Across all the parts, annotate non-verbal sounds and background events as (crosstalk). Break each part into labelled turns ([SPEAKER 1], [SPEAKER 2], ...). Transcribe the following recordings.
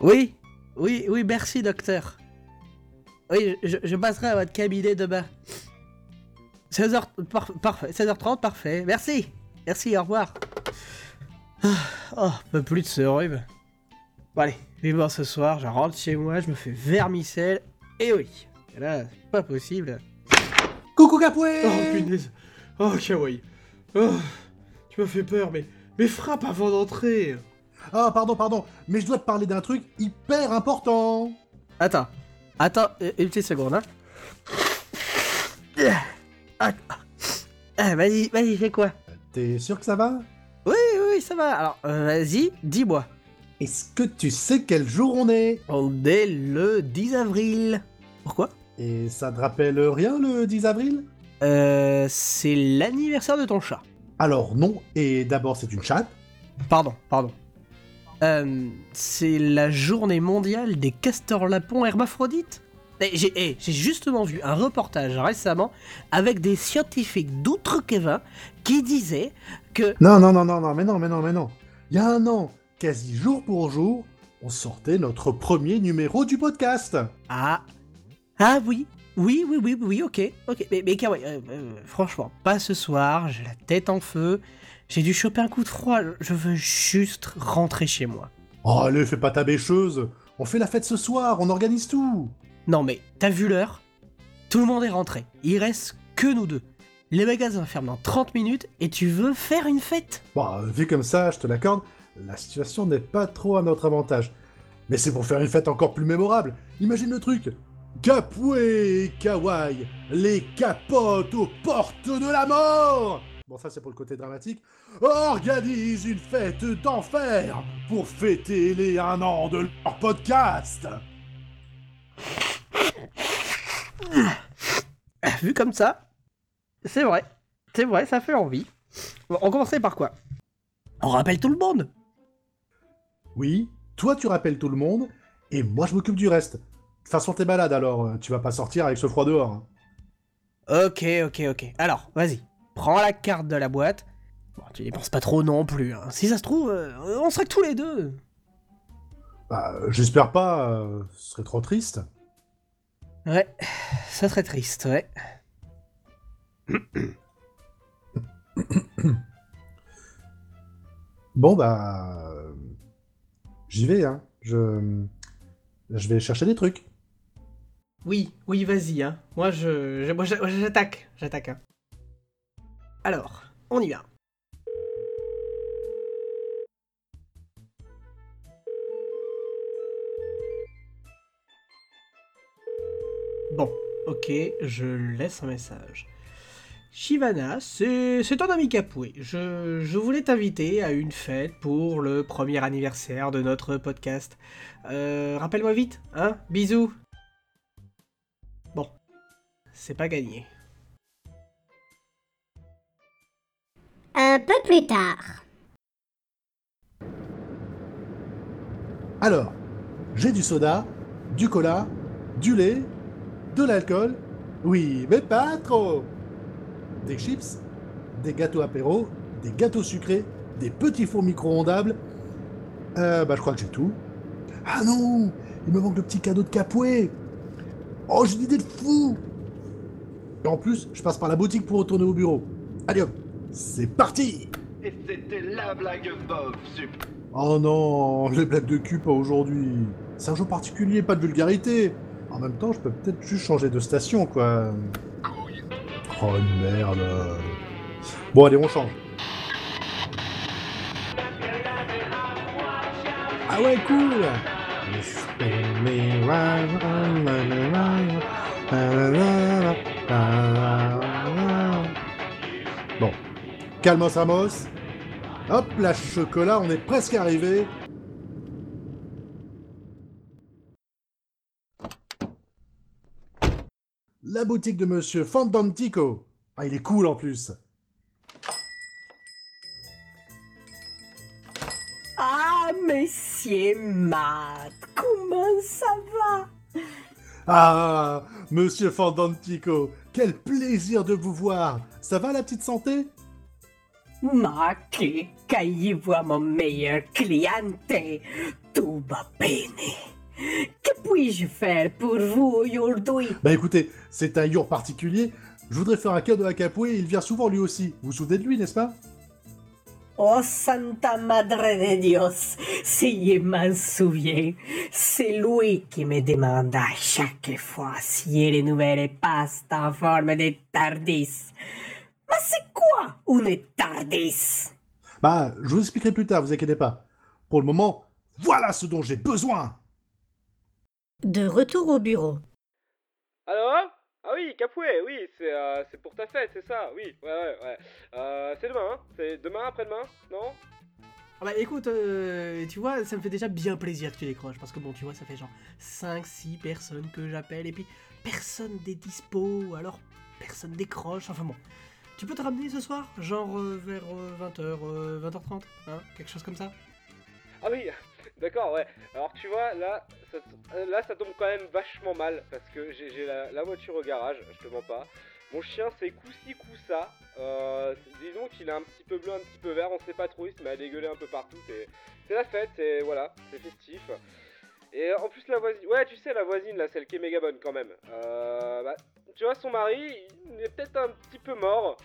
[SPEAKER 1] Oui, oui, oui, merci, docteur. Oui, je, je passerai à votre cabinet demain. 16h, par- parfait, 16h30, parfait. Merci, merci, au revoir. Ah, Oh, pas plus de ce rhume. Bon, allez, vivement ce soir, je rentre chez moi, je me fais vermicelle, et oui. Et là, c'est pas possible.
[SPEAKER 2] Coucou Capoué
[SPEAKER 1] Oh punaise. Oh kawaii. Oh, tu m'as fait peur, mais, mais frappe avant d'entrer.
[SPEAKER 2] Ah, pardon, pardon, mais je dois te parler d'un truc hyper important
[SPEAKER 1] Attends, attends, euh, une petite seconde, hein. Ah, ah, vas-y, vas-y, fais quoi?
[SPEAKER 2] T'es sûr que ça va?
[SPEAKER 1] Oui, oui, ça va. Alors, euh, vas-y, dis-moi.
[SPEAKER 2] Est-ce que tu sais quel jour on est?
[SPEAKER 1] On est le 10 avril. Pourquoi?
[SPEAKER 2] Et ça te rappelle rien le 10 avril?
[SPEAKER 1] Euh, c'est l'anniversaire de ton chat.
[SPEAKER 2] Alors non, et d'abord c'est une chatte.
[SPEAKER 1] Pardon, pardon. Euh, c'est la journée mondiale des castors lapons hermaphrodites Eh, J'ai justement vu un reportage récemment avec des scientifiques d'outre-Kévin qui disaient que...
[SPEAKER 2] Non, non, non, non, non, mais non, mais non, mais non. Il y a un an, quasi jour pour jour, on sortait notre premier numéro du podcast.
[SPEAKER 1] Ah... Ah oui oui, oui, oui, oui, ok, ok. Mais, mais Kawaii, euh, euh, franchement, pas ce soir, j'ai la tête en feu, j'ai dû choper un coup de froid, je veux juste rentrer chez moi.
[SPEAKER 2] Oh, allez, fais pas ta bêcheuse. On fait la fête ce soir, on organise tout.
[SPEAKER 1] Non mais, t'as vu l'heure? Tout le monde est rentré, il reste que nous deux. Les magasins ferment dans 30 minutes et tu veux faire une fête?
[SPEAKER 2] Bon, vu comme ça, je te l'accorde, la situation n'est pas trop à notre avantage. Mais c'est pour faire une fête encore plus mémorable. Imagine le truc. Capoué et Kawaii, les capotes aux portes de la mort Bon, ça c'est pour le côté dramatique. Organise une fête d'enfer pour fêter les un an de leur podcast (coughs)
[SPEAKER 1] Vu comme ça, c'est vrai, c'est vrai, ça fait envie. Bon, on commençait par quoi? On rappelle tout le monde
[SPEAKER 2] Oui, toi tu rappelles tout le monde, et moi je m'occupe du reste. De toute façon, t'es malade alors, euh, tu vas pas sortir avec ce froid dehors. hein.
[SPEAKER 1] Ok, ok, ok. Alors, vas-y, prends la carte de la boîte. Bon, tu dépenses pas trop non plus. Hein. Si ça se trouve, euh, on serait que tous les deux.
[SPEAKER 2] Bah, euh, j'espère pas, euh, ce serait trop triste.
[SPEAKER 1] Ouais, ça serait triste, ouais. (coughs)
[SPEAKER 2] Bon, bah. J'y vais, hein. Je. Je vais chercher des trucs.
[SPEAKER 1] Oui, oui, vas-y, hein. Moi, je, moi, j'a- j'attaque, j'attaque. Hein. Alors, on y va. Bon, ok, je laisse un message. Shivana, c'est ton ami Capoué. Je, voulais t'inviter à une fête pour le premier anniversaire de notre podcast. Euh, Rappelle-moi vite, hein Bisous c'est pas gagné.
[SPEAKER 3] Un peu plus tard.
[SPEAKER 2] Alors, j'ai du soda, du cola, du lait, de l'alcool. Oui, mais pas trop. Des chips, des gâteaux apéro, des gâteaux sucrés, des petits fours micro-ondables. Euh, bah, je crois que j'ai tout. Ah non, il me manque le petit cadeau de Capoué. Oh, j'ai une idée de fou. Et en plus, je passe par la boutique pour retourner au bureau. Allez hop, c'est parti.
[SPEAKER 4] Et c'était la blague bof, sup.
[SPEAKER 2] Oh non, les blagues de cul pas aujourd'hui. C'est un jour particulier, pas de vulgarité. En même temps, je peux peut-être juste changer de station, quoi. Oh merde. Bon, allez, on change. Ah ouais, cool. Bon, calmos Amos. Hop, la chocolat, on est presque arrivé. La boutique de Monsieur Fandantico. Ah, il est cool en plus.
[SPEAKER 1] Ah, messieurs Matt, comment ça va?
[SPEAKER 2] Ah, Monsieur Fandantico, quel plaisir de vous voir. Ça va la petite santé?
[SPEAKER 5] Ma che voit mon meilleur cliente, tout va bene. Que puis-je faire pour vous aujourd'hui
[SPEAKER 2] Bah écoutez, c'est un jour particulier. Je voudrais faire un cadeau à Capoué, il vient souvent lui aussi. Vous vous souvenez de lui, n'est-ce pas?
[SPEAKER 5] Oh Santa Madre de Dios, si je m'en souviens, c'est lui qui me demande à chaque fois si les nouvelles passent en forme de tardis. Mais c'est quoi une tardis?
[SPEAKER 2] Bah, je vous expliquerai plus tard, vous inquiétez pas. Pour le moment, voilà ce dont j'ai besoin
[SPEAKER 3] De retour au bureau.
[SPEAKER 6] Alors Ah oui, Capoué, oui, c'est euh, pour ta fête, c'est ça Oui, ouais, ouais, ouais. Euh, c'est demain, hein C'est demain, après-demain Non?
[SPEAKER 1] Ah bah écoute, euh, tu vois, ça me fait déjà bien plaisir que tu décroches, parce que bon, tu vois, ça fait genre 5-6 personnes que j'appelle, et puis personne n'est dispo, alors personne décroche, enfin bon. Tu peux te ramener ce soir? Genre euh, vers 20h, 20h30 hein Quelque chose comme ça?
[SPEAKER 6] Ah oui, d'accord, ouais. Alors tu vois, là ça, euh, là, ça tombe quand même vachement mal, parce que j'ai la, voiture au garage, je te mens pas. Mon chien, c'est coup-ci. Euh, disons qu'il est un petit peu bleu, un petit peu vert, on sait pas trop, il se met à dégueuler un peu partout. C'est la fête, et voilà, c'est festif. Et en plus, la voisine, ouais, tu sais, la voisine, là, celle qui est méga bonne quand même. Euh, bah, tu vois, son mari, il est peut-être un petit peu mort.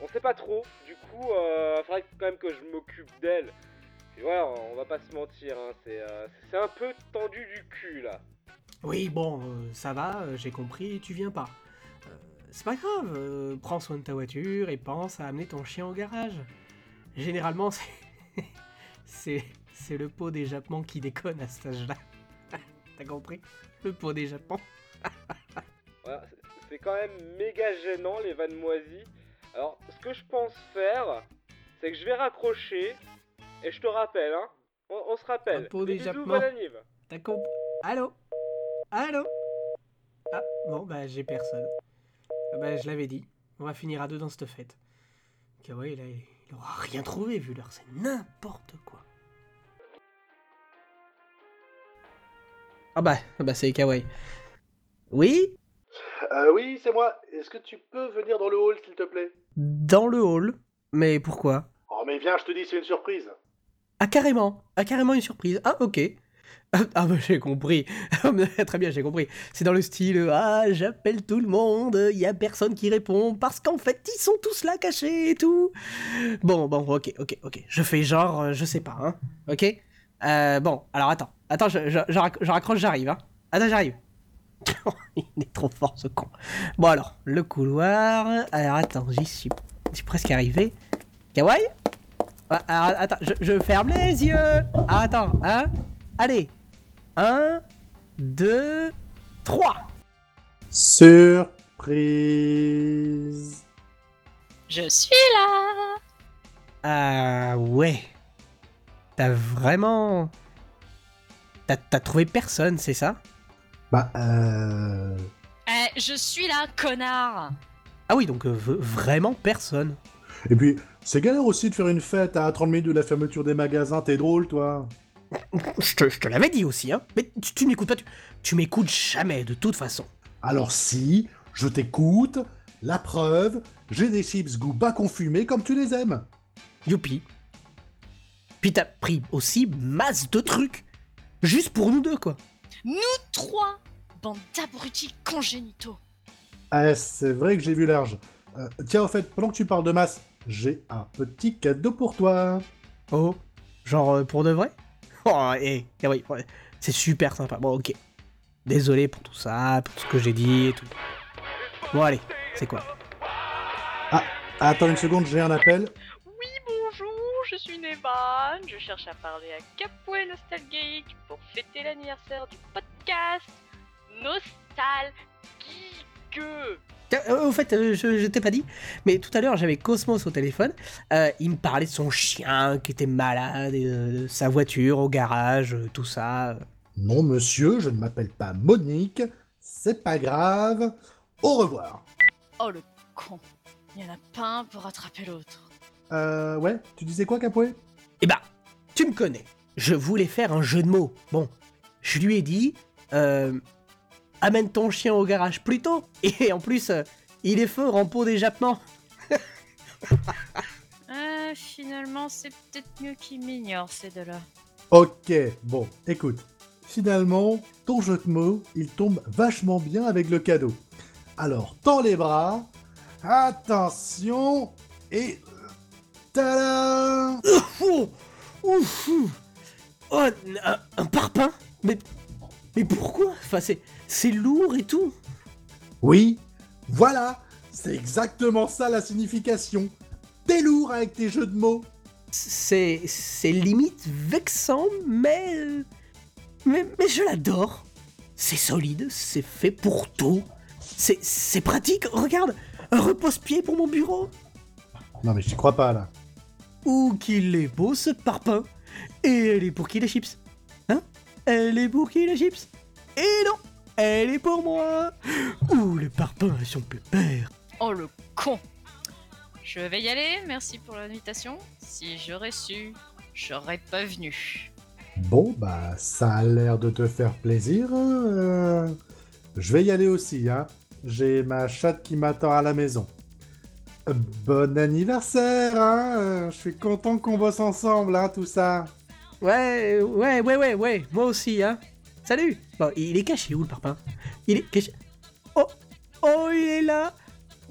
[SPEAKER 6] On sait pas trop. Du coup, euh, faudrait quand même que je m'occupe d'elle. Voilà, on va pas se mentir, hein, c'est euh, c'est un peu tendu du cul là.
[SPEAKER 1] Oui, bon, euh, ça va, euh, j'ai compris, tu viens pas. Euh, c'est pas grave, prends soin de ta voiture et pense à amener ton chien au garage. Généralement, (laughs) c'est. c'est. C'est le pot d'échappement qui déconne à cet âge-là. (laughs) T'as compris? Le pot d'échappement. (laughs)
[SPEAKER 6] Voilà, c'est- c'est quand même méga gênant les vannes moisies. Alors, ce que je pense faire, c'est que je vais raccrocher et je te rappelle, hein. On, on se rappelle.
[SPEAKER 1] Un pot
[SPEAKER 6] Des bisous.
[SPEAKER 1] T'as compris Allô? Allô? Ah, bon, bah j'ai personne. Ah bah je l'avais dit, on va finir à deux dans cette fête. Kawaii, là, il aura rien trouvé vu l'heure, c'est n'importe quoi. Ah bah, ah bah c'est Kawaii. Oui?
[SPEAKER 2] Euh, oui, c'est moi. Est-ce que tu peux venir dans le hall, s'il te plaît?
[SPEAKER 1] Dans le hall? Mais pourquoi?
[SPEAKER 2] Oh, mais viens, je te dis, c'est une surprise.
[SPEAKER 1] Ah carrément Ah carrément une surprise. Ah ok. Ah ah, bah j'ai compris. (laughs) Très bien, j'ai compris. C'est dans le style Ah j'appelle tout le monde, il y a personne qui répond parce qu'en fait ils sont tous là cachés et tout. Bon bon ok ok ok. Je fais genre euh, je sais pas hein. Ok? Euh, bon alors attends attends je, je, je rac- je raccroche j'arrive hein. Attends j'arrive. (laughs) il est trop fort ce con. Bon alors le couloir. Alors attends j'y suis j'y suis presque arrivé. Kawaii? Ah, alors, attends, je, je ferme les yeux. Ah, attends, hein Allez. Un, deux, trois.
[SPEAKER 2] Surprise.
[SPEAKER 7] Je suis là
[SPEAKER 1] Ah ouais. T'as vraiment... T'as trouvé personne, c'est ça?
[SPEAKER 2] Bah, euh...
[SPEAKER 7] Eh, je suis là, connard
[SPEAKER 1] Ah oui, donc euh, vraiment personne.
[SPEAKER 2] Et puis, c'est galère aussi de faire une fête à 30 minutes de la fermeture des magasins, t'es drôle, toi.
[SPEAKER 1] Je te, je te l'avais dit aussi, hein. Mais tu, tu m'écoutes pas, tu, tu m'écoutes jamais de toute façon.
[SPEAKER 2] Alors si, je t'écoute, la preuve, j'ai des chips goût bacon fumé comme tu les aimes.
[SPEAKER 1] Youpi. Puis t'as pris aussi masse de trucs. Juste pour nous deux, quoi.
[SPEAKER 7] Trois Bande d'abrutis congénitaux
[SPEAKER 2] Ah, c'est vrai que j'ai vu large. Euh, tiens, en fait, pendant que tu parles de masse, j'ai un petit cadeau pour toi.
[SPEAKER 1] Oh, genre euh, pour de vrai? Oh, et oui, ouais, c'est super sympa. Bon, ok. Désolé pour tout ça, pour tout ce que j'ai dit et tout. Bon, allez, c'est quoi?
[SPEAKER 2] Attends une seconde, j'ai un appel.
[SPEAKER 8] Oui, bonjour, je suis Nevan. Je cherche à parler à Capoué Nostalgique pour fêter l'anniversaire du podcast Nostalgique.
[SPEAKER 1] Euh, Au fait, euh, je, je t'ai pas dit, mais tout à l'heure j'avais Cosmos au téléphone. euh, il me parlait de son chien qui était malade, et de sa voiture au garage, tout ça.
[SPEAKER 2] Non, monsieur, je ne m'appelle pas Monique. C'est pas grave. Au revoir.
[SPEAKER 7] Oh le con Il y en a pas un pour attraper l'autre.
[SPEAKER 2] Euh, ouais, tu disais quoi, Capoué
[SPEAKER 1] Eh ben, tu me connais. Je voulais faire un jeu de mots. Bon, je lui ai dit, euh, amène ton chien au garage plus tôt. (laughs) Et en plus, euh, il est fort en pot d'échappement.
[SPEAKER 7] Euh, (laughs) finalement, c'est peut-être mieux qu'il m'ignore ces deux-là.
[SPEAKER 2] Ok, bon, écoute. Finalement, ton jeu de mots, il tombe vachement bien avec le cadeau. Alors, tends les bras, attention, et... Tada
[SPEAKER 9] Oh, ouf, ouf. Oh, un, un parpaing? Mais, mais pourquoi? Enfin, c'est, c'est lourd et tout.
[SPEAKER 2] Oui, voilà, c'est exactement ça la signification. T'es lourd avec tes jeux de mots.
[SPEAKER 9] C'est, c'est limite vexant, mais, mais, mais je l'adore. C'est solide, c'est fait pour tout. C'est, c'est pratique. Regarde, un repose-pied pour mon bureau.
[SPEAKER 2] Non mais j'y crois pas là.
[SPEAKER 9] Ouh, qu'il est beau ce parpaing Et elle est pour qui la chips? Hein? Elle est pour qui la chips? Et non Elle est pour moi Ouh, le parpaing a son pépère
[SPEAKER 7] Oh le con Je vais y aller, merci pour l'invitation. Si j'aurais su, j'aurais pas venu.
[SPEAKER 2] Bon, bah ça a l'air de te faire plaisir. euh. Je vais y aller aussi, hein. J'ai ma chatte qui m'attend à la maison. Euh, Bon anniversaire, hein. euh, Je suis content qu'on bosse ensemble, hein, tout ça.
[SPEAKER 9] Ouais, ouais, ouais, ouais, ouais, moi aussi, hein Salut Bon, il est caché où le parpaing? Il est caché... Oh Oh, il est là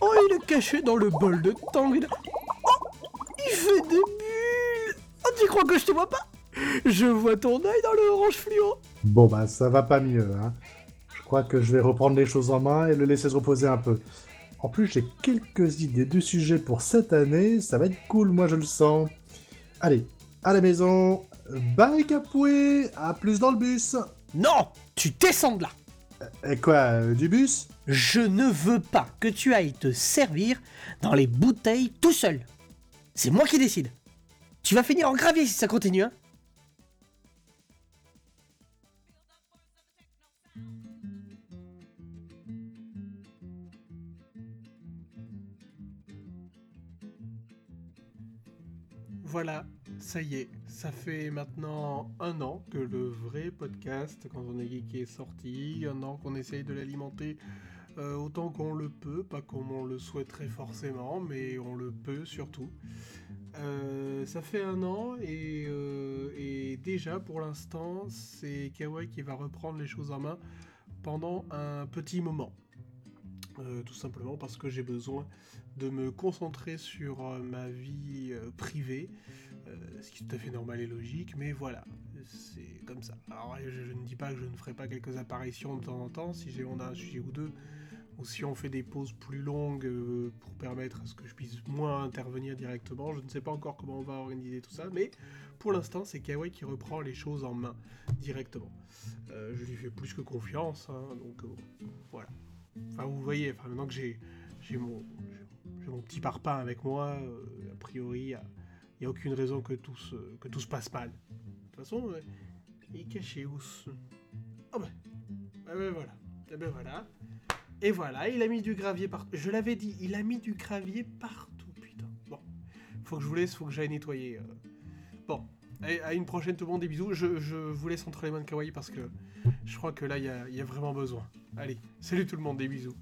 [SPEAKER 9] Oh, il est caché dans le bol de tangue Oh Il fait des bulles Oh, tu crois que je te vois pas? Je vois ton œil dans le orange fluo
[SPEAKER 2] Bon, bah ça va pas mieux, hein. Je crois que je vais reprendre les choses en main et le laisser se reposer un peu. En plus, j'ai quelques idées de sujets pour cette année, ça va être cool, moi je le sens. Allez, à la maison. Bye Capoué, à plus dans le bus.
[SPEAKER 9] Non Tu descends de là
[SPEAKER 2] Et quoi, euh, du bus?
[SPEAKER 9] Je ne veux pas que tu ailles te servir dans les bouteilles tout seul. C'est moi qui décide. Tu vas finir en gravier si ça continue, hein
[SPEAKER 1] ça y est, ça fait maintenant un an que le vrai podcast, quand on est geek, est sorti, un an qu'on essaye de l'alimenter euh, autant qu'on le peut, pas comme on le souhaiterait forcément, mais on le peut surtout. Euh, ça fait un an et, euh, déjà pour l'instant c'est Kawaii qui va reprendre les choses en main pendant un petit moment. Tout simplement parce que j'ai besoin de me concentrer sur ma vie privée, euh, ce qui est tout à fait normal et logique, mais voilà, c'est comme ça. Alors je, ne dis pas que je ne ferai pas quelques apparitions de temps en temps, si on a un sujet ou deux, ou si on fait des pauses plus longues euh, pour permettre à ce que je puisse moins intervenir directement. Je ne sais pas encore comment on va organiser tout ça, mais pour l'instant c'est Kawaii qui reprend les choses en main directement. Euh, je lui fais plus que confiance, hein, donc voilà. Enfin, vous voyez, maintenant que j'ai mon, mon petit parpaing avec moi, a priori, il n'y a, aucune raison que tout, se, que tout se passe mal. De toute façon, ce... Oh ben, ah ben voilà. Ben voilà. Et voilà, il a mis du gravier partout. Je l'avais dit, il a mis du gravier partout, putain. Bon, faut que je vous laisse, faut que j'aille nettoyer. euh. Bon, allez, à une prochaine tout le monde, des bisous. Je, je vous laisse entre les mains de Kawaii parce que je crois que là, il y y a vraiment besoin. Allez, salut tout le monde, des bisous.